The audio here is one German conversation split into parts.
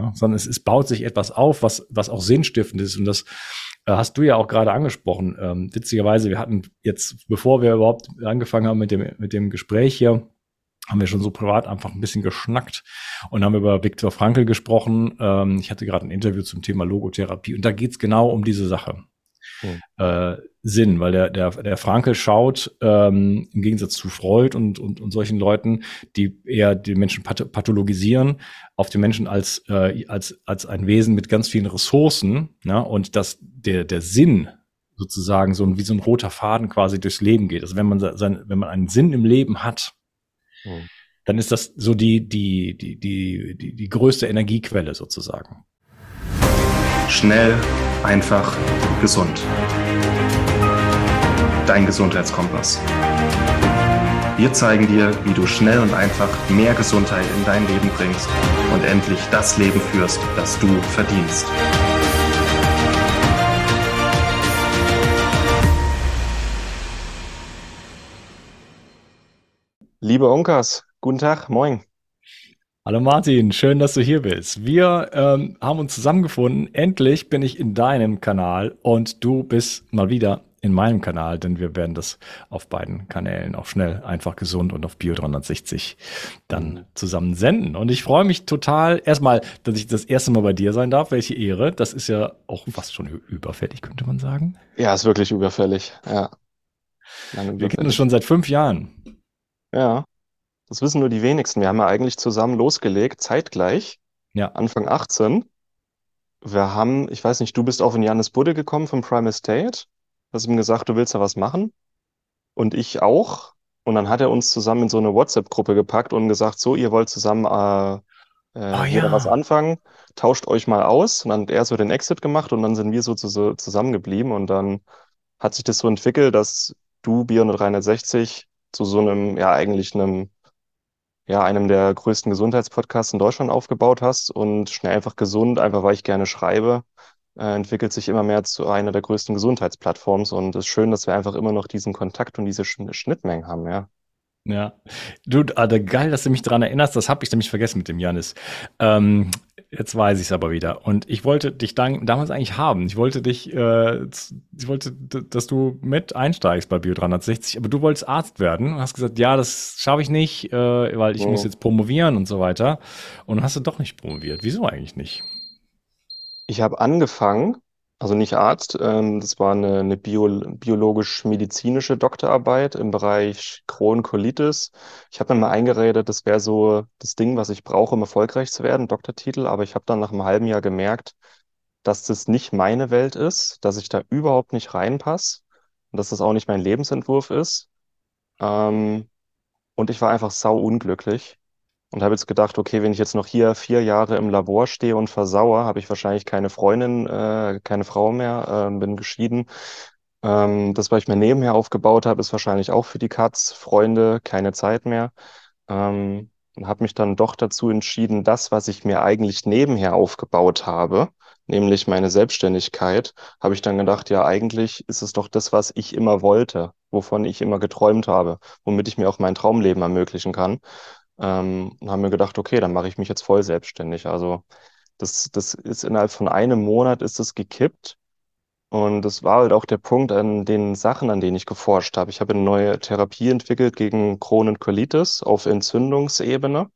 ja, sondern es, es baut sich etwas auf, was, was auch sinnstiftend ist. Und das äh, hast du ja auch gerade angesprochen. Ähm, witzigerweise, wir hatten jetzt, bevor wir überhaupt angefangen haben mit dem, mit dem Gespräch hier, haben wir schon so privat einfach ein bisschen geschnackt und haben über Viktor Frankl gesprochen. Ähm, ich hatte gerade ein Interview zum Thema Logotherapie und da geht's genau um diese Sache. Hm. Äh, Sinn, weil der, der, der Frankel schaut, ähm, im Gegensatz zu Freud und, und, und solchen Leuten, die eher die Menschen pathologisieren, auf den Menschen als, äh, als, als ein Wesen mit ganz vielen Ressourcen, ne? und dass der, der Sinn sozusagen so wie so ein roter Faden quasi durchs Leben geht. Also wenn man sein, wenn man einen Sinn im Leben hat, hm. dann ist das so die, die, die, die, die, die größte Energiequelle sozusagen. Schnell, einfach, gesund. Dein Gesundheitskompass. Wir zeigen dir, wie du schnell und einfach mehr Gesundheit in dein Leben bringst und endlich das Leben führst, das du verdienst. Liebe Onkas, guten Tag, moin. Hallo Martin, schön, dass du hier bist. Wir ähm, haben uns zusammengefunden. Endlich bin ich in deinem Kanal und du bist mal wieder in meinem Kanal, denn wir werden das auf beiden Kanälen auch schnell, einfach gesund und auf Bio 360 dann zusammen senden. Und ich freue mich total, erstmal, dass ich das erste Mal bei dir sein darf. Welche Ehre. Das ist ja auch fast schon überfällig, könnte man sagen. Ja, ist wirklich überfällig, ja. Wir kennen uns schon seit fünf Jahren. Ja. Das wissen nur die wenigsten. Wir haben ja eigentlich zusammen losgelegt, zeitgleich, Ja. Anfang 18. Wir haben, ich weiß nicht, du bist auf den Janis Budde gekommen vom Prime Estate, hast ihm gesagt, du willst da was machen und ich auch. Und dann hat er uns zusammen in so eine WhatsApp-Gruppe gepackt und gesagt, so, ihr wollt zusammen äh, äh, Ah hier was ja. anfangen, tauscht euch mal aus. Und dann hat er so den Exit gemacht und dann sind wir so, zu, so zusammengeblieben und dann hat sich das so entwickelt, dass du Beyond 360 zu so einem, ja, eigentlich einem ja, einem der größten Gesundheitspodcasts in Deutschland aufgebaut hast und schnell einfach gesund, einfach weil ich gerne schreibe, äh, entwickelt sich immer mehr zu einer der größten Gesundheitsplattforms und es ist schön, dass wir einfach immer noch diesen Kontakt und diese Sch Schnittmengen haben, ja. Ja. Du, Alter, geil, dass du mich daran erinnerst. Das habe ich nämlich vergessen mit dem Janis. Ähm, jetzt weiß ich es aber wieder. Und ich wollte dich dann, damals eigentlich haben. Ich wollte dich, äh, ich wollte, dass du mit einsteigst bei Bio 360, aber du wolltest Arzt werden und hast gesagt, ja, das schaffe ich nicht, äh, weil ich Mhm. muss jetzt promovieren und so weiter. Und dann hast du doch nicht promoviert. Wieso eigentlich nicht? Ich habe angefangen, also nicht Arzt, ähm, das war eine, eine Bio, biologisch-medizinische Doktorarbeit im Bereich Crohn-Colitis. Ich habe mir mal eingeredet, das wäre so das Ding, was ich brauche, um erfolgreich zu werden, Doktortitel, aber ich habe dann nach einem halben Jahr gemerkt, dass das nicht meine Welt ist, dass ich da überhaupt nicht reinpasse und dass das auch nicht mein Lebensentwurf ist. Ähm, und ich war einfach sau unglücklich und habe jetzt gedacht, okay, wenn ich jetzt noch hier vier Jahre im Labor stehe und versauere, habe ich wahrscheinlich keine Freundin, äh, keine Frau mehr, äh, bin geschieden. Ähm, das, was ich mir nebenher aufgebaut habe, ist wahrscheinlich auch für die Katz, Freunde, keine Zeit mehr. Ähm, und habe mich dann doch dazu entschieden, das, was ich mir eigentlich nebenher aufgebaut habe, nämlich meine Selbstständigkeit, habe ich dann gedacht, ja, eigentlich ist es doch das, was ich immer wollte, wovon ich immer geträumt habe, womit ich mir auch mein Traumleben ermöglichen kann. Ähm, und haben mir gedacht, okay, dann mache ich mich jetzt voll selbstständig. Also das, das ist innerhalb von einem Monat ist es gekippt. Und das war halt auch der Punkt an den Sachen, an denen ich geforscht habe. Ich habe eine neue Therapie entwickelt gegen Crohn und Colitis auf Entzündungsebene.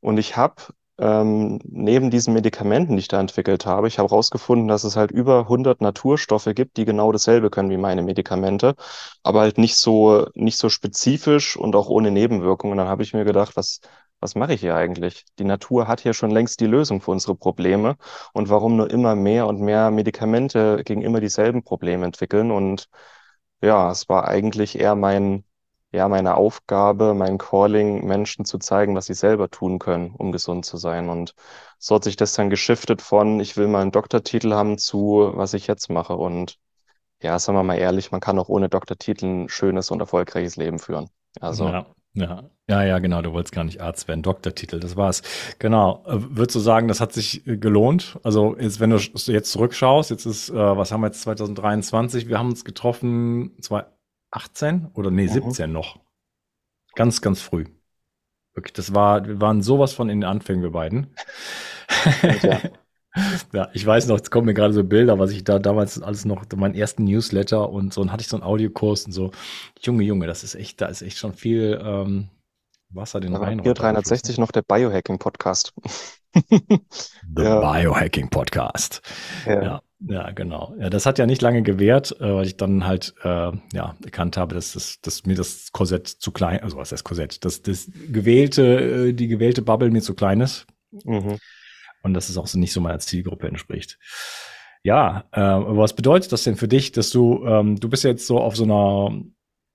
Und ich habe ähm, neben diesen Medikamenten, die ich da entwickelt habe, ich habe herausgefunden, dass es halt über 100 Naturstoffe gibt, die genau dasselbe können wie meine Medikamente, aber halt nicht so, nicht so spezifisch und auch ohne Nebenwirkungen. Und dann habe ich mir gedacht, was, was mache ich hier eigentlich? Die Natur hat hier schon längst die Lösung für unsere Probleme. Und warum nur immer mehr und mehr Medikamente gegen immer dieselben Probleme entwickeln? Und ja, es war eigentlich eher mein, ja, meine Aufgabe, mein Calling, Menschen zu zeigen, was sie selber tun können, um gesund zu sein. Und so hat sich das dann geschiftet von, ich will mal einen Doktortitel haben, zu, was ich jetzt mache. Und ja, sagen wir mal ehrlich, man kann auch ohne Doktortitel ein schönes und erfolgreiches Leben führen. Also. Ja. Ja, ja, ja, genau. Du wolltest gar nicht Arzt werden, Doktortitel, das war's. Genau. Äh, Würdest du sagen, das hat sich äh, gelohnt? Also jetzt, wenn du jetzt zurückschaust, jetzt ist, äh, was haben wir jetzt 2023? Wir haben uns getroffen 2018 oder nee, Mhm. 17 noch. Ganz, ganz früh. Wirklich, das war, wir waren sowas von in den Anfängen, wir beiden. Ja. ja, ich weiß noch, jetzt kommen mir gerade so Bilder, was ich da damals alles noch, meinen ersten Newsletter und so, und hatte ich so einen Audiokurs und so. Junge, Junge, das ist echt, da ist echt schon viel ähm, Wasser den Rhein. Hier 360 noch der Biohacking-Podcast. The ja. Biohacking Podcast. Ja. ja. Ja, genau. Ja, das hat ja nicht lange gewährt, äh, weil ich dann halt äh, ja erkannt habe, dass, das, dass mir das Korsett zu klein, also was ist das Korsett, dass das gewählte, äh, die gewählte Bubble mir zu klein ist. Mhm. Und dass es auch so nicht so meiner Zielgruppe entspricht. Ja, äh, was bedeutet das denn für dich, dass du, ähm, du bist jetzt so auf so einer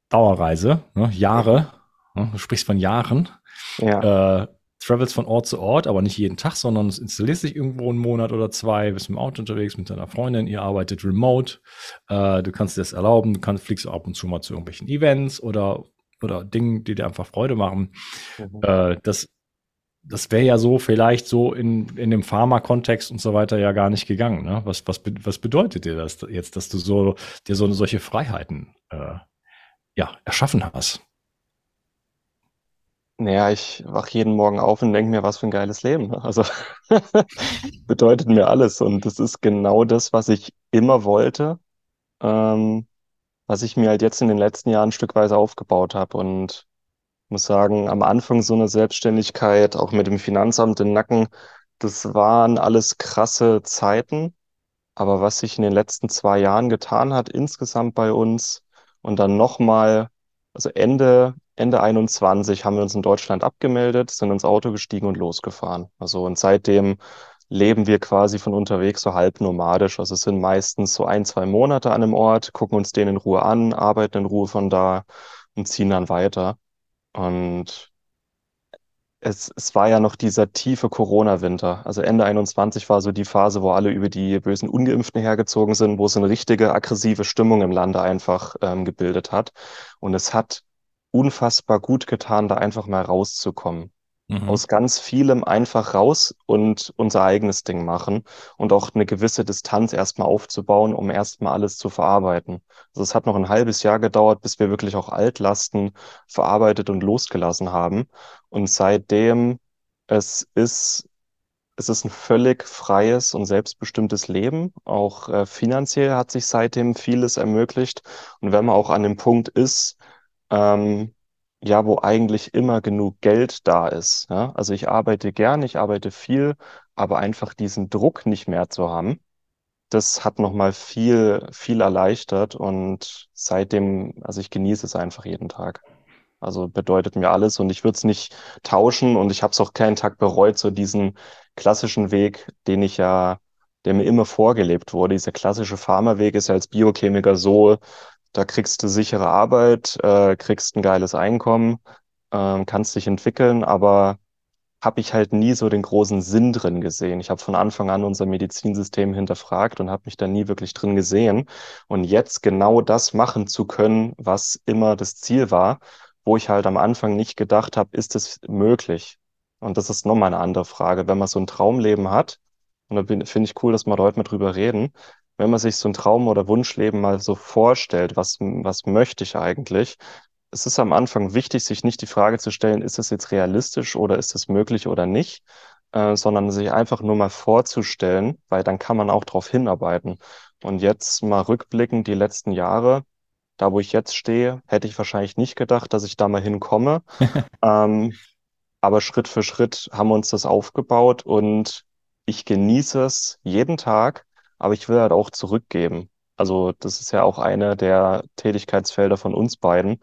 Dauerreise, ne? Jahre, ne? du sprichst von Jahren. Ja. Äh, travels von Ort zu Ort, aber nicht jeden Tag, sondern es installiert sich irgendwo einen Monat oder zwei, bist im Auto unterwegs mit deiner Freundin, ihr arbeitet remote, äh, du kannst dir das erlauben, du kannst, fliegst ab und zu mal zu irgendwelchen Events oder, oder Dingen, die dir einfach Freude machen. Mhm. Äh, das das wäre ja so vielleicht so in, in dem Pharma-Kontext und so weiter ja gar nicht gegangen. Ne? Was, was, was bedeutet dir das jetzt, dass du so dir so solche Freiheiten äh, ja, erschaffen hast? Naja, ich wach jeden Morgen auf und denke mir, was für ein geiles Leben. Ne? Also bedeutet mir alles. Und das ist genau das, was ich immer wollte, ähm, was ich mir halt jetzt in den letzten Jahren stückweise aufgebaut habe. Und muss sagen, am Anfang so eine Selbstständigkeit, auch mit dem Finanzamt im Nacken, das waren alles krasse Zeiten. Aber was sich in den letzten zwei Jahren getan hat, insgesamt bei uns und dann nochmal, also Ende, Ende 21 haben wir uns in Deutschland abgemeldet, sind ins Auto gestiegen und losgefahren. Also und seitdem leben wir quasi von unterwegs so halb nomadisch. Also es sind meistens so ein, zwei Monate an einem Ort, gucken uns den in Ruhe an, arbeiten in Ruhe von da und ziehen dann weiter. Und es, es war ja noch dieser tiefe Corona-Winter. Also Ende 21 war so die Phase, wo alle über die bösen Ungeimpften hergezogen sind, wo es eine richtige aggressive Stimmung im Lande einfach ähm, gebildet hat. Und es hat unfassbar gut getan, da einfach mal rauszukommen mhm. aus ganz vielem einfach raus und unser eigenes Ding machen und auch eine gewisse Distanz erstmal aufzubauen, um erstmal alles zu verarbeiten. Also es hat noch ein halbes Jahr gedauert, bis wir wirklich auch Altlasten verarbeitet und losgelassen haben. Und seitdem es ist es ist ein völlig freies und selbstbestimmtes Leben. Auch äh, finanziell hat sich seitdem vieles ermöglicht. Und wenn man auch an dem Punkt ist, ähm, ja, wo eigentlich immer genug Geld da ist. Ja? Also ich arbeite gern, ich arbeite viel, aber einfach diesen Druck nicht mehr zu haben, das hat nochmal viel, viel erleichtert und seitdem, also ich genieße es einfach jeden Tag. Also bedeutet mir alles und ich würde es nicht tauschen und ich habe es auch keinen Tag bereut, so diesen klassischen Weg, den ich ja, der mir immer vorgelebt wurde. Dieser klassische Pharmaweg ist ja als Biochemiker so, da kriegst du sichere Arbeit, äh, kriegst ein geiles Einkommen, äh, kannst dich entwickeln, aber habe ich halt nie so den großen Sinn drin gesehen. Ich habe von Anfang an unser Medizinsystem hinterfragt und habe mich da nie wirklich drin gesehen. Und jetzt genau das machen zu können, was immer das Ziel war, wo ich halt am Anfang nicht gedacht habe, ist es möglich? Und das ist nochmal eine andere Frage. Wenn man so ein Traumleben hat, und da finde ich cool, dass wir heute mal drüber reden, wenn man sich so ein Traum- oder Wunschleben mal so vorstellt, was, was möchte ich eigentlich? Es ist am Anfang wichtig, sich nicht die Frage zu stellen, ist es jetzt realistisch oder ist es möglich oder nicht, äh, sondern sich einfach nur mal vorzustellen, weil dann kann man auch darauf hinarbeiten. Und jetzt mal rückblickend die letzten Jahre, da wo ich jetzt stehe, hätte ich wahrscheinlich nicht gedacht, dass ich da mal hinkomme. ähm, aber Schritt für Schritt haben wir uns das aufgebaut und ich genieße es jeden Tag aber ich will halt auch zurückgeben. Also das ist ja auch eine der Tätigkeitsfelder von uns beiden,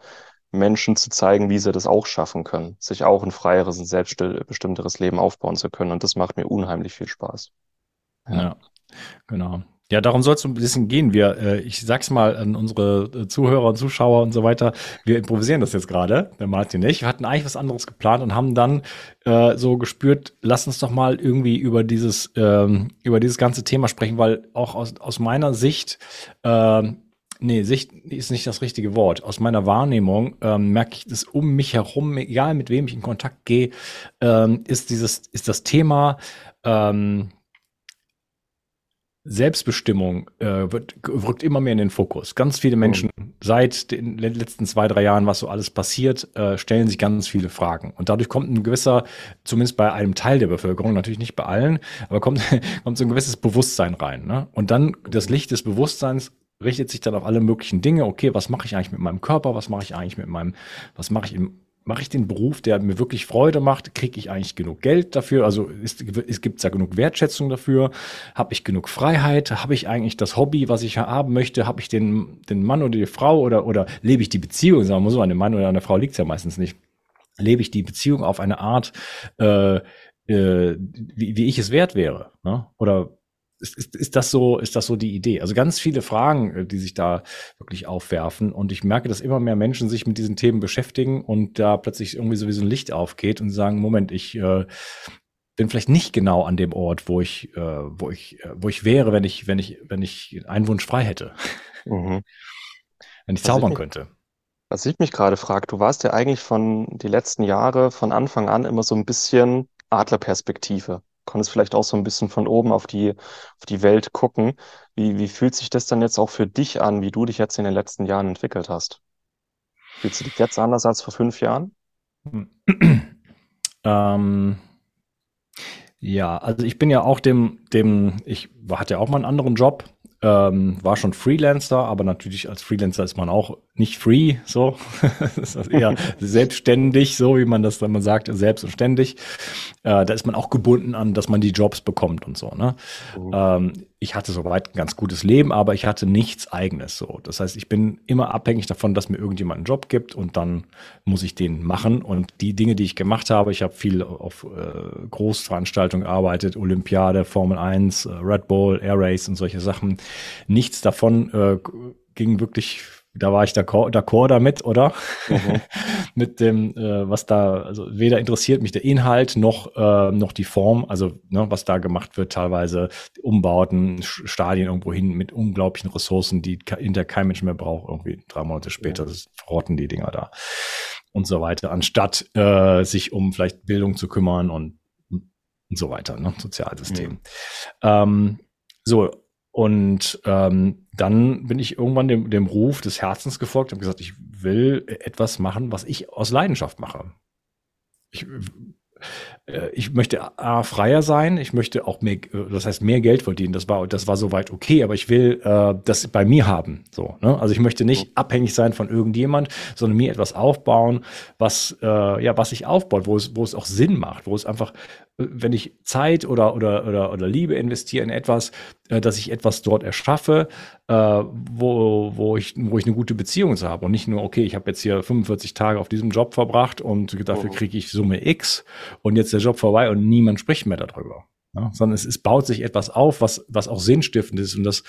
Menschen zu zeigen, wie sie das auch schaffen können, sich auch ein freieres und selbstbestimmteres Leben aufbauen zu können. Und das macht mir unheimlich viel Spaß. Ja, ja genau. Ja, darum soll es ein bisschen gehen. Wir, äh, ich sag's mal an unsere äh, Zuhörer und Zuschauer und so weiter, wir improvisieren das jetzt gerade, der Martin nicht. Wir hatten eigentlich was anderes geplant und haben dann äh, so gespürt, lass uns doch mal irgendwie über dieses, ähm, über dieses ganze Thema sprechen, weil auch aus, aus meiner Sicht, äh, nee, Sicht ist nicht das richtige Wort. Aus meiner Wahrnehmung ähm, merke ich, dass um mich herum, egal mit wem ich in Kontakt gehe, ähm, ist dieses, ist das Thema, ähm, Selbstbestimmung äh, wird, rückt immer mehr in den Fokus. Ganz viele Menschen mhm. seit den letzten zwei, drei Jahren, was so alles passiert, äh, stellen sich ganz viele Fragen. Und dadurch kommt ein gewisser, zumindest bei einem Teil der Bevölkerung, natürlich nicht bei allen, aber kommt, kommt so ein gewisses Bewusstsein rein. Ne? Und dann das Licht des Bewusstseins richtet sich dann auf alle möglichen Dinge. Okay, was mache ich eigentlich mit meinem Körper? Was mache ich eigentlich mit meinem, was mache ich im mache ich den Beruf, der mir wirklich Freude macht? Kriege ich eigentlich genug Geld dafür? Also ist, ist, gibt es da genug Wertschätzung dafür? Habe ich genug Freiheit? Habe ich eigentlich das Hobby, was ich haben möchte? Habe ich den, den Mann oder die Frau oder, oder lebe ich die Beziehung? Sagen wir so, an dem Mann oder an der Frau liegt es ja meistens nicht. Lebe ich die Beziehung auf eine Art, äh, äh, wie, wie ich es wert wäre? Ne? Oder ist, ist, ist das so, ist das so die Idee? Also ganz viele Fragen, äh, die sich da wirklich aufwerfen. Und ich merke, dass immer mehr Menschen sich mit diesen Themen beschäftigen und da plötzlich irgendwie sowieso ein Licht aufgeht und sagen, Moment, ich äh, bin vielleicht nicht genau an dem Ort, wo ich, äh, wo ich, äh, wo ich wäre, wenn ich, wenn ich, wenn ich einen Wunsch frei hätte. Mhm. wenn ich was zaubern ich mich, könnte. Was ich mich gerade frage, du warst ja eigentlich von die letzten Jahre von Anfang an immer so ein bisschen Adlerperspektive konntest vielleicht auch so ein bisschen von oben auf die, auf die Welt gucken. Wie, wie fühlt sich das dann jetzt auch für dich an, wie du dich jetzt in den letzten Jahren entwickelt hast? Fühlst du dich jetzt anders als vor fünf Jahren? ähm, ja, also ich bin ja auch dem, dem, ich hatte ja auch mal einen anderen Job, ähm, war schon Freelancer, aber natürlich als Freelancer ist man auch nicht free, so. das ist eher selbstständig, so wie man das dann mal sagt, selbst und ständig. Äh, da ist man auch gebunden an, dass man die Jobs bekommt und so, ne? Mhm. Ähm, ich hatte soweit ein ganz gutes Leben, aber ich hatte nichts eigenes so. Das heißt, ich bin immer abhängig davon, dass mir irgendjemand einen Job gibt und dann muss ich den machen. Und die Dinge, die ich gemacht habe, ich habe viel auf äh, Großveranstaltungen gearbeitet, Olympiade, Formel 1, äh, Red Bull, Air Race und solche Sachen. Nichts davon äh, ging wirklich da war ich d'accord damit, oder? Mhm. Mit dem, äh, was da, also weder interessiert mich der Inhalt noch, äh, noch die Form, also ne, was da gemacht wird, teilweise Umbauten, Stadien irgendwo hin mit unglaublichen Ressourcen, die hinter kein Mensch mehr braucht, irgendwie drei Monate später, das verrotten die Dinger da und so weiter, anstatt äh, sich um vielleicht Bildung zu kümmern und, und so weiter, ne, Sozialsystem. Mhm. Ähm, so, und ähm, dann bin ich irgendwann dem, dem Ruf des Herzens gefolgt und gesagt, ich will etwas machen, was ich aus Leidenschaft mache. Ich äh, ich möchte A, freier sein, ich möchte auch mehr, äh, das heißt mehr Geld verdienen. Das war, das war soweit okay, aber ich will äh, das bei mir haben. So, ne? Also ich möchte nicht abhängig sein von irgendjemand, sondern mir etwas aufbauen, was äh, ja, was sich aufbaut, wo es, wo es auch Sinn macht, wo es einfach, wenn ich Zeit oder oder oder oder Liebe investiere in etwas, äh, dass ich etwas dort erschaffe, äh, wo, wo, ich, wo ich eine gute Beziehung zu habe und nicht nur, okay, ich habe jetzt hier 45 Tage auf diesem Job verbracht und dafür mhm. kriege ich Summe X und jetzt der Job vorbei und niemand spricht mehr darüber. Ja, sondern es, es baut sich etwas auf, was, was auch sinnstiftend ist und das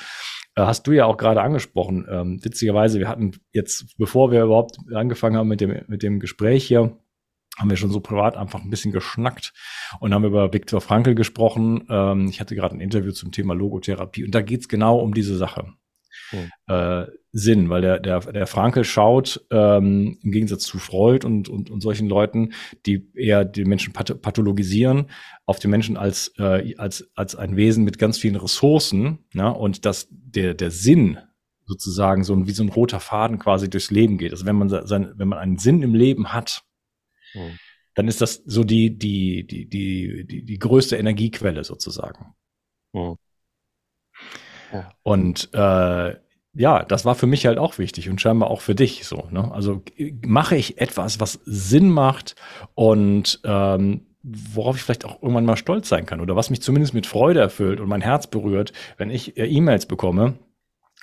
äh, hast du ja auch gerade angesprochen. Ähm, witzigerweise, wir hatten jetzt, bevor wir überhaupt angefangen haben mit dem, mit dem Gespräch hier, haben wir schon so privat einfach ein bisschen geschnackt und haben über Viktor Frankl gesprochen. Ähm, ich hatte gerade ein Interview zum Thema Logotherapie und da geht's genau um diese Sache. Hm. Äh, Sinn, weil der, der, der Frankel schaut, ähm, im Gegensatz zu Freud und, und, und solchen Leuten, die eher die Menschen pathologisieren, auf den Menschen als, äh, als, als ein Wesen mit ganz vielen Ressourcen, ja, und dass der, der Sinn sozusagen so ein, wie so ein roter Faden quasi durchs Leben geht. Also wenn man sein, wenn man einen Sinn im Leben hat, hm. dann ist das so die, die, die, die, die, die größte Energiequelle sozusagen. Hm. Ja. Und äh, ja, das war für mich halt auch wichtig und scheinbar auch für dich so. Ne? Also mache ich etwas, was Sinn macht und ähm, worauf ich vielleicht auch irgendwann mal stolz sein kann oder was mich zumindest mit Freude erfüllt und mein Herz berührt, wenn ich äh, E-Mails bekomme,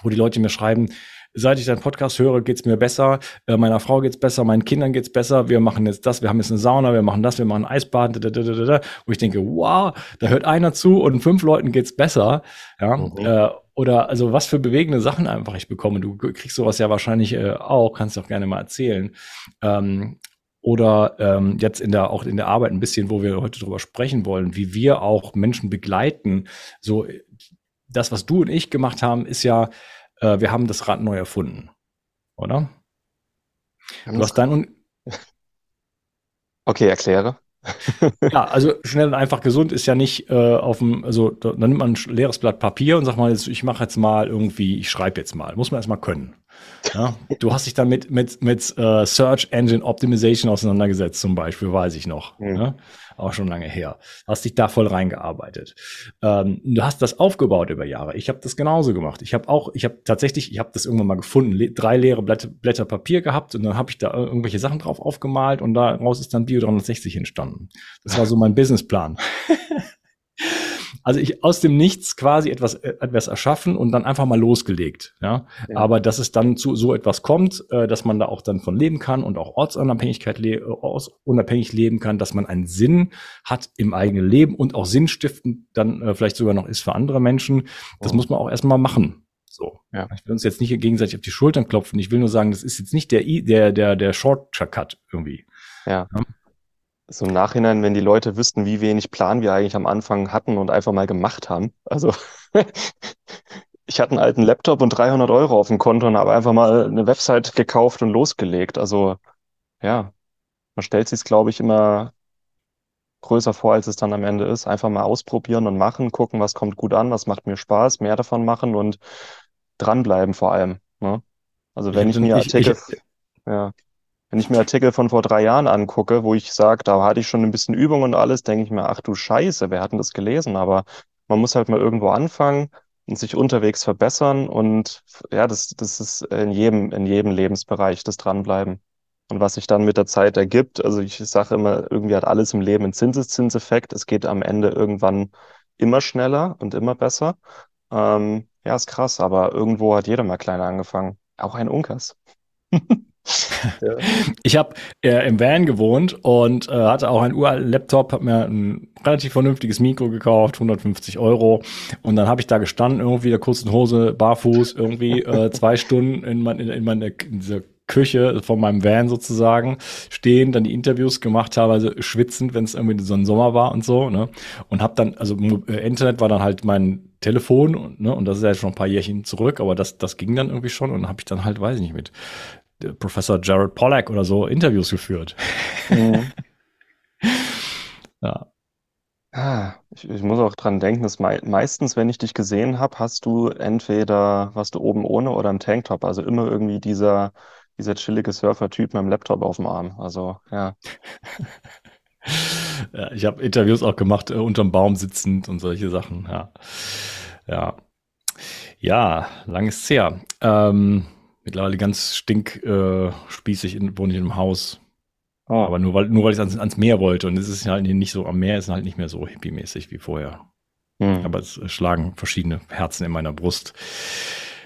wo die Leute mir schreiben, seit ich deinen Podcast höre, geht's mir besser, äh, meiner Frau geht's besser, meinen Kindern geht's besser, wir machen jetzt das, wir haben jetzt eine Sauna, wir machen das, wir machen Eisbaden, da, da, da, da, wo ich denke, wow, da hört einer zu und fünf Leuten geht's besser. Ja, mhm. äh, oder also was für bewegende Sachen einfach ich bekomme. Du kriegst sowas ja wahrscheinlich äh, auch, kannst du auch gerne mal erzählen. Ähm, oder ähm, jetzt in der auch in der Arbeit ein bisschen, wo wir heute drüber sprechen wollen, wie wir auch Menschen begleiten. So das, was du und ich gemacht haben, ist ja, äh, wir haben das Rad neu erfunden, oder? Du hast dann okay, erkläre. ja, also schnell und einfach gesund ist ja nicht äh, auf dem, also da, dann nimmt man ein leeres Blatt Papier und sagt mal, ich mache jetzt mal irgendwie, ich schreibe jetzt mal. Muss man erstmal können. Ja, du hast dich dann mit, mit, mit uh, Search Engine Optimization auseinandergesetzt, zum Beispiel, weiß ich noch. Mhm. Ja? Auch schon lange her. Hast dich da voll reingearbeitet. Ähm, du hast das aufgebaut über Jahre. Ich habe das genauso gemacht. Ich habe auch, ich habe tatsächlich, ich habe das irgendwann mal gefunden, le drei leere Blätter, Blätter Papier gehabt und dann habe ich da irgendwelche Sachen drauf aufgemalt und daraus ist dann Bio 360 entstanden. Das war so mein Businessplan. Also ich aus dem Nichts quasi etwas, äh, etwas erschaffen und dann einfach mal losgelegt. Ja? ja. Aber dass es dann zu so etwas kommt, äh, dass man da auch dann von leben kann und auch Ortsunabhängigkeit le ortsunabhängig leben kann, dass man einen Sinn hat im eigenen Leben und auch sinnstiftend dann äh, vielleicht sogar noch ist für andere Menschen. Das oh. muss man auch erstmal machen. So. Ja. Ich will uns jetzt nicht gegenseitig auf die Schultern klopfen. Ich will nur sagen, das ist jetzt nicht der, der, der, der Shortcut irgendwie. Ja. ja so im Nachhinein, wenn die Leute wüssten, wie wenig Plan wir eigentlich am Anfang hatten und einfach mal gemacht haben. Also ich hatte einen alten Laptop und 300 Euro auf dem Konto und habe einfach mal eine Website gekauft und losgelegt. Also ja, man stellt sich es, glaube ich, immer größer vor, als es dann am Ende ist. Einfach mal ausprobieren und machen, gucken, was kommt gut an, was macht mir Spaß, mehr davon machen und dranbleiben vor allem. Ne? Also wenn ich, ich mir Artikel, ich, ich, ja. Wenn ich mir Artikel von vor drei Jahren angucke, wo ich sage, da hatte ich schon ein bisschen Übung und alles, denke ich mir, ach du Scheiße, wer hat denn das gelesen? Aber man muss halt mal irgendwo anfangen und sich unterwegs verbessern und ja, das, das ist in jedem, in jedem Lebensbereich das Dranbleiben. Und was sich dann mit der Zeit ergibt, also ich sage immer, irgendwie hat alles im Leben einen Zinseszinseffekt. Es geht am Ende irgendwann immer schneller und immer besser. Ähm, ja, ist krass, aber irgendwo hat jeder mal kleiner angefangen. Auch ein Unkas. Ich habe äh, im Van gewohnt und äh, hatte auch einen uralten Laptop, habe mir ein relativ vernünftiges Mikro gekauft, 150 Euro. Und dann habe ich da gestanden, irgendwie der kurzen Hose, barfuß, irgendwie äh, zwei Stunden in, mein, in, in meine in dieser Küche von meinem Van sozusagen stehen, dann die Interviews gemacht, teilweise schwitzend, wenn es irgendwie so ein Sommer war und so, ne? Und habe dann, also äh, Internet war dann halt mein Telefon, ne? Und das ist ja schon ein paar Jährchen zurück, aber das, das ging dann irgendwie schon und habe ich dann halt, weiß ich nicht, mit Professor Jared Pollack oder so Interviews geführt. Mhm. ja. Ah, ich, ich, muss auch dran denken, dass mei meistens, wenn ich dich gesehen habe, hast du entweder, warst du oben ohne oder im Tanktop. Also immer irgendwie dieser, dieser chillige Surfer-Typ mit dem Laptop auf dem Arm. Also, ja. ja ich habe Interviews auch gemacht, äh, unterm Baum sitzend und solche Sachen. Ja. Ja. Ja, lang ist her. Ähm, mittlerweile ganz stinkspießig äh, wohne ich in einem Haus. Oh. Aber nur weil, nur weil ich ans, ans Meer wollte. Und es ist halt nicht so, am Meer ist halt nicht mehr so hippie-mäßig wie vorher. Hm. Aber es schlagen verschiedene Herzen in meiner Brust.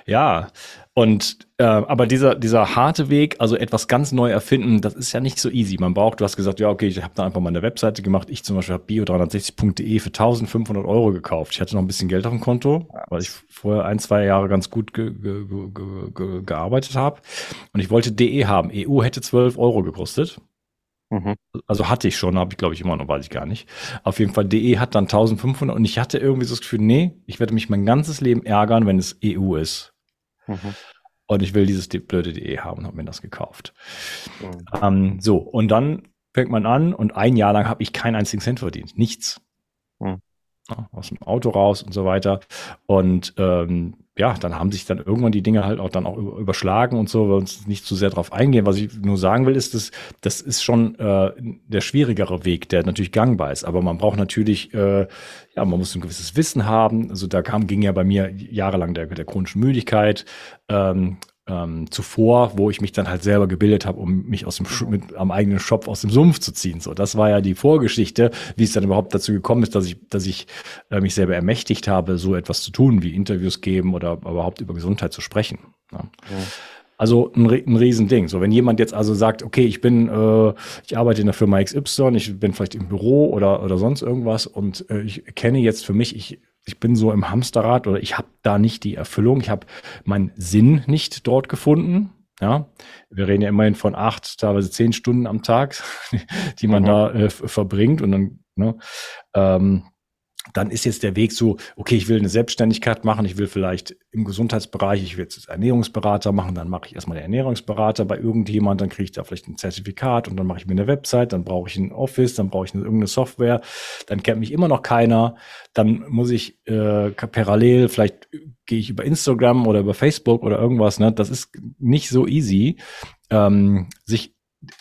Ja, und äh, aber dieser dieser harte Weg, also etwas ganz neu erfinden, das ist ja nicht so easy. Man braucht, du hast gesagt, ja okay, ich habe da einfach mal eine Webseite gemacht. Ich zum Beispiel habe bio360.de für 1500 Euro gekauft. Ich hatte noch ein bisschen Geld auf dem Konto, weil ich vorher ein zwei Jahre ganz gut ge ge ge gearbeitet habe. Und ich wollte DE haben. EU hätte 12 Euro gekostet. Mhm. Also hatte ich schon, habe ich glaube ich immer noch, weiß ich gar nicht. Auf jeden Fall, DE hat dann 1500 und ich hatte irgendwie so das Gefühl, nee, ich werde mich mein ganzes Leben ärgern, wenn es EU ist. Mhm. Und ich will dieses blöde DE haben und habe mir das gekauft. Mhm. Ähm, so, und dann fängt man an und ein Jahr lang habe ich keinen einzigen Cent verdient. Nichts. Mhm. Aus dem Auto raus und so weiter. Und ähm, ja, dann haben sich dann irgendwann die Dinge halt auch dann auch überschlagen und so, wir uns nicht zu sehr drauf eingehen. Was ich nur sagen will, ist, dass das ist schon äh, der schwierigere Weg, der natürlich gangbar ist. Aber man braucht natürlich, äh, ja, man muss ein gewisses Wissen haben. Also da kam, ging ja bei mir jahrelang der, der chronischen Müdigkeit. Ähm, ähm, zuvor, wo ich mich dann halt selber gebildet habe, um mich aus dem Sch mit am eigenen Schopf aus dem Sumpf zu ziehen. So, das war ja die Vorgeschichte, wie es dann überhaupt dazu gekommen ist, dass ich, dass ich äh, mich selber ermächtigt habe, so etwas zu tun, wie Interviews geben oder überhaupt über Gesundheit zu sprechen. Ja. Ja. Also ein, ein Riesending. So, wenn jemand jetzt also sagt, okay, ich bin, äh, ich arbeite in der Firma XY, ich bin vielleicht im Büro oder, oder sonst irgendwas und äh, ich kenne jetzt für mich, ich ich bin so im Hamsterrad oder ich habe da nicht die Erfüllung, ich habe meinen Sinn nicht dort gefunden. Ja, wir reden ja immerhin von acht, teilweise zehn Stunden am Tag, die man mhm. da äh, verbringt und dann, ne, ähm, dann ist jetzt der Weg so, okay, ich will eine Selbstständigkeit machen, ich will vielleicht im Gesundheitsbereich, ich will jetzt Ernährungsberater machen, dann mache ich erstmal den Ernährungsberater bei irgendjemand, dann kriege ich da vielleicht ein Zertifikat und dann mache ich mir eine Website, dann brauche ich ein Office, dann brauche ich eine, irgendeine Software, dann kennt mich immer noch keiner, dann muss ich äh, parallel, vielleicht gehe ich über Instagram oder über Facebook oder irgendwas, ne? Das ist nicht so easy, ähm, sich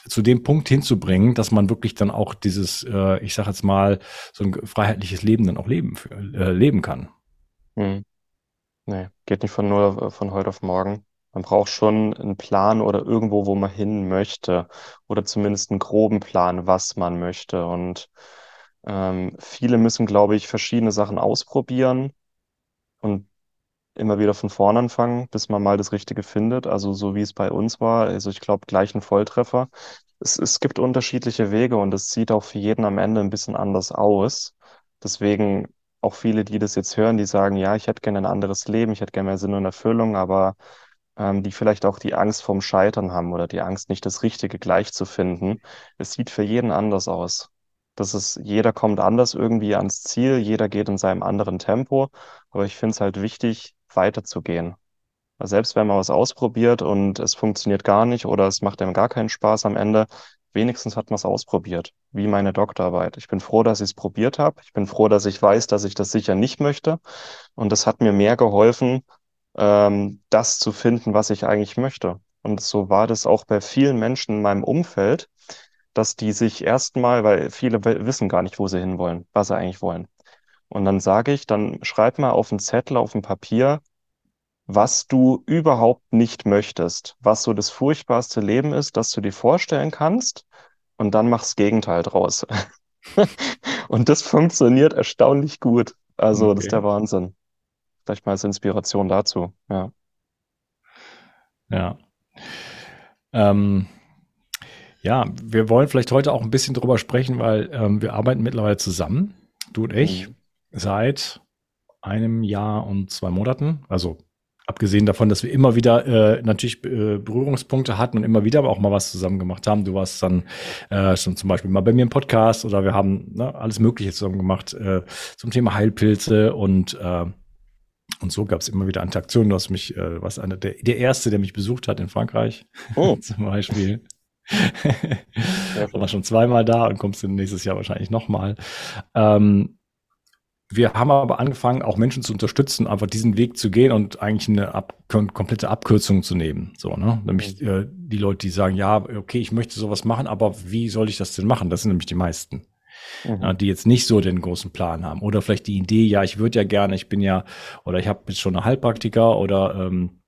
zu dem Punkt hinzubringen, dass man wirklich dann auch dieses, äh, ich sage jetzt mal, so ein freiheitliches Leben dann auch leben, äh, leben kann. Hm. Nee, geht nicht von nur äh, von heute auf morgen. Man braucht schon einen Plan oder irgendwo, wo man hin möchte. Oder zumindest einen groben Plan, was man möchte. Und ähm, viele müssen, glaube ich, verschiedene Sachen ausprobieren und immer wieder von vorne anfangen, bis man mal das Richtige findet. Also so wie es bei uns war. Also ich glaube, gleich ein Volltreffer. Es, es gibt unterschiedliche Wege und es sieht auch für jeden am Ende ein bisschen anders aus. Deswegen auch viele, die das jetzt hören, die sagen, ja, ich hätte gerne ein anderes Leben, ich hätte gerne mehr Sinn und Erfüllung, aber ähm, die vielleicht auch die Angst vorm Scheitern haben oder die Angst, nicht das Richtige gleich zu finden. Es sieht für jeden anders aus. Das ist, jeder kommt anders irgendwie ans Ziel, jeder geht in seinem anderen Tempo, aber ich finde es halt wichtig, weiterzugehen. Selbst wenn man was ausprobiert und es funktioniert gar nicht oder es macht einem gar keinen Spaß am Ende, wenigstens hat man es ausprobiert, wie meine Doktorarbeit. Ich bin froh, dass ich es probiert habe. Ich bin froh, dass ich weiß, dass ich das sicher nicht möchte. Und das hat mir mehr geholfen, ähm, das zu finden, was ich eigentlich möchte. Und so war das auch bei vielen Menschen in meinem Umfeld, dass die sich erstmal, weil viele wissen gar nicht, wo sie hinwollen, was sie eigentlich wollen. Und dann sage ich, dann schreib mal auf einen Zettel, auf ein Papier, was du überhaupt nicht möchtest, was so das furchtbarste Leben ist, das du dir vorstellen kannst, und dann mach's Gegenteil draus. und das funktioniert erstaunlich gut. Also, okay. das ist der Wahnsinn. Vielleicht mal als Inspiration dazu, ja. Ja. Ähm, ja, wir wollen vielleicht heute auch ein bisschen drüber sprechen, weil ähm, wir arbeiten mittlerweile zusammen, du und ich. Mhm seit einem Jahr und zwei Monaten. Also abgesehen davon, dass wir immer wieder äh, natürlich äh, Berührungspunkte hatten und immer wieder aber auch mal was zusammen gemacht haben. Du warst dann äh, schon zum Beispiel mal bei mir im Podcast oder wir haben ne, alles Mögliche zusammen gemacht äh, zum Thema Heilpilze und äh, und so gab es immer wieder Interaktionen. Du hast mich, äh, was einer der, der erste, der mich besucht hat in Frankreich, oh. zum Beispiel. war schon zweimal da und kommst du nächstes Jahr wahrscheinlich nochmal. Ähm, wir haben aber angefangen, auch Menschen zu unterstützen, einfach diesen Weg zu gehen und eigentlich eine ab komplette Abkürzung zu nehmen. So, ne? Nämlich mhm. äh, die Leute, die sagen, ja, okay, ich möchte sowas machen, aber wie soll ich das denn machen? Das sind nämlich die meisten. Mhm. Ja, die jetzt nicht so den großen Plan haben. Oder vielleicht die Idee, ja, ich würde ja gerne, ich bin ja, oder ich habe jetzt schon eine Heilpraktiker oder ähm,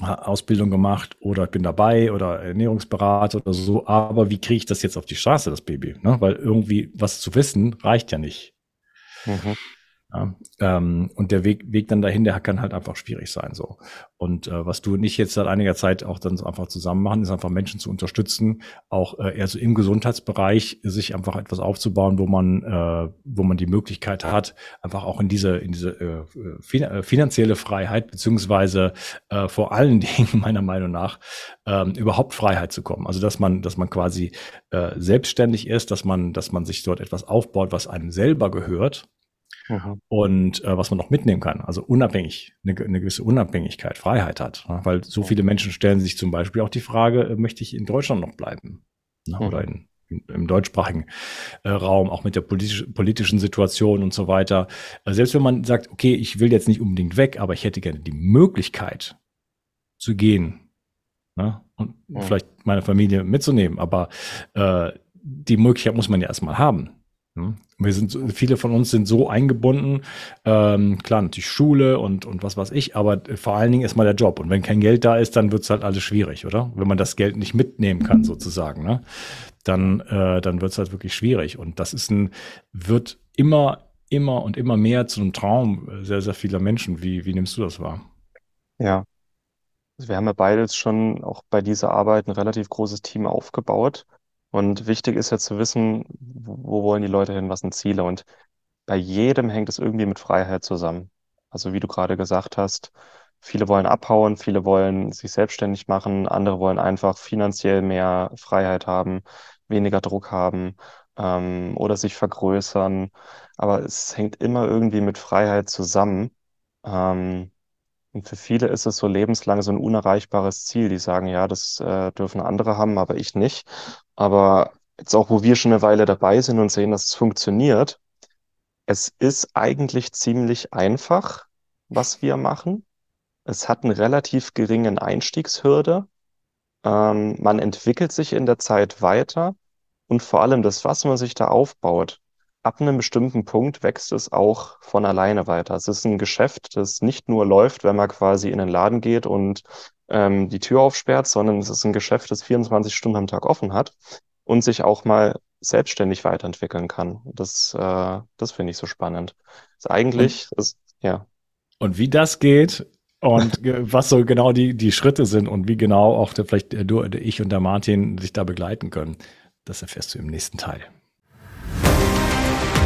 Ausbildung gemacht oder ich bin dabei oder Ernährungsberater oder so, aber wie kriege ich das jetzt auf die Straße, das Baby? Ne? Weil irgendwie was zu wissen reicht ja nicht. Mhm. Ja, ähm, und der Weg, Weg dann dahin, der kann halt einfach schwierig sein. so. Und äh, was du nicht jetzt seit einiger Zeit auch dann so einfach zusammen machen, ist einfach Menschen zu unterstützen, auch äh, eher so im Gesundheitsbereich sich einfach etwas aufzubauen, wo man, äh, wo man die Möglichkeit hat, einfach auch in diese, in diese äh, fin äh, finanzielle Freiheit, beziehungsweise äh, vor allen Dingen meiner Meinung nach, ähm, überhaupt Freiheit zu kommen. Also dass man, dass man quasi äh, selbstständig ist, dass man, dass man sich dort etwas aufbaut, was einem selber gehört Mhm. Und äh, was man noch mitnehmen kann, also unabhängig, eine, eine gewisse Unabhängigkeit, Freiheit hat. Ne? Weil so viele Menschen stellen sich zum Beispiel auch die Frage, äh, möchte ich in Deutschland noch bleiben? Ne? Mhm. Oder in, in, im deutschsprachigen äh, Raum, auch mit der politisch, politischen Situation und so weiter. Äh, selbst wenn man sagt, okay, ich will jetzt nicht unbedingt weg, aber ich hätte gerne die Möglichkeit zu gehen ne? und mhm. vielleicht meine Familie mitzunehmen, aber äh, die Möglichkeit muss man ja erstmal haben. Hm? Wir sind, viele von uns sind so eingebunden, ähm, klar, natürlich Schule und, und was weiß ich, aber vor allen Dingen ist mal der Job. Und wenn kein Geld da ist, dann wird's halt alles schwierig, oder? Wenn man das Geld nicht mitnehmen kann, sozusagen, ne? dann, äh, dann wird's halt wirklich schwierig. Und das ist ein, wird immer, immer und immer mehr zu einem Traum sehr, sehr vieler Menschen. Wie, wie nimmst du das wahr? Ja. Also wir haben ja beides schon auch bei dieser Arbeit ein relativ großes Team aufgebaut. Und wichtig ist ja zu wissen, wo wollen die Leute hin, was sind Ziele. Und bei jedem hängt es irgendwie mit Freiheit zusammen. Also wie du gerade gesagt hast, viele wollen abhauen, viele wollen sich selbstständig machen, andere wollen einfach finanziell mehr Freiheit haben, weniger Druck haben. ähm, oder sich vergrößern. Aber es hängt immer irgendwie mit Freiheit zusammen. Ähm, und für viele ist es so lebenslang so ein unerreichbares Ziel. Die sagen, ja, das äh, dürfen andere haben, aber ich nicht. Aber jetzt auch, wo wir schon eine Weile dabei sind und sehen, dass es funktioniert, es ist eigentlich ziemlich einfach, was wir machen. Es hat einen relativ geringen Einstiegshürde. Ähm, man entwickelt sich in der Zeit weiter und vor allem das, was man sich da aufbaut, ab einem bestimmten Punkt wächst es auch von alleine weiter. Es ist ein Geschäft, das nicht nur läuft, wenn man quasi in den Laden geht und ähm, die Tür aufsperrt, sondern es ist ein Geschäft, das 24 Stunden am Tag offen hat und sich auch mal selbstständig weiterentwickeln kann. Das, äh, das finde ich so spannend. Ist eigentlich, ist, ja. Und wie das geht und was so genau die, die Schritte sind und wie genau auch der, vielleicht der ich und der Martin sich da begleiten können, das erfährst du im nächsten Teil.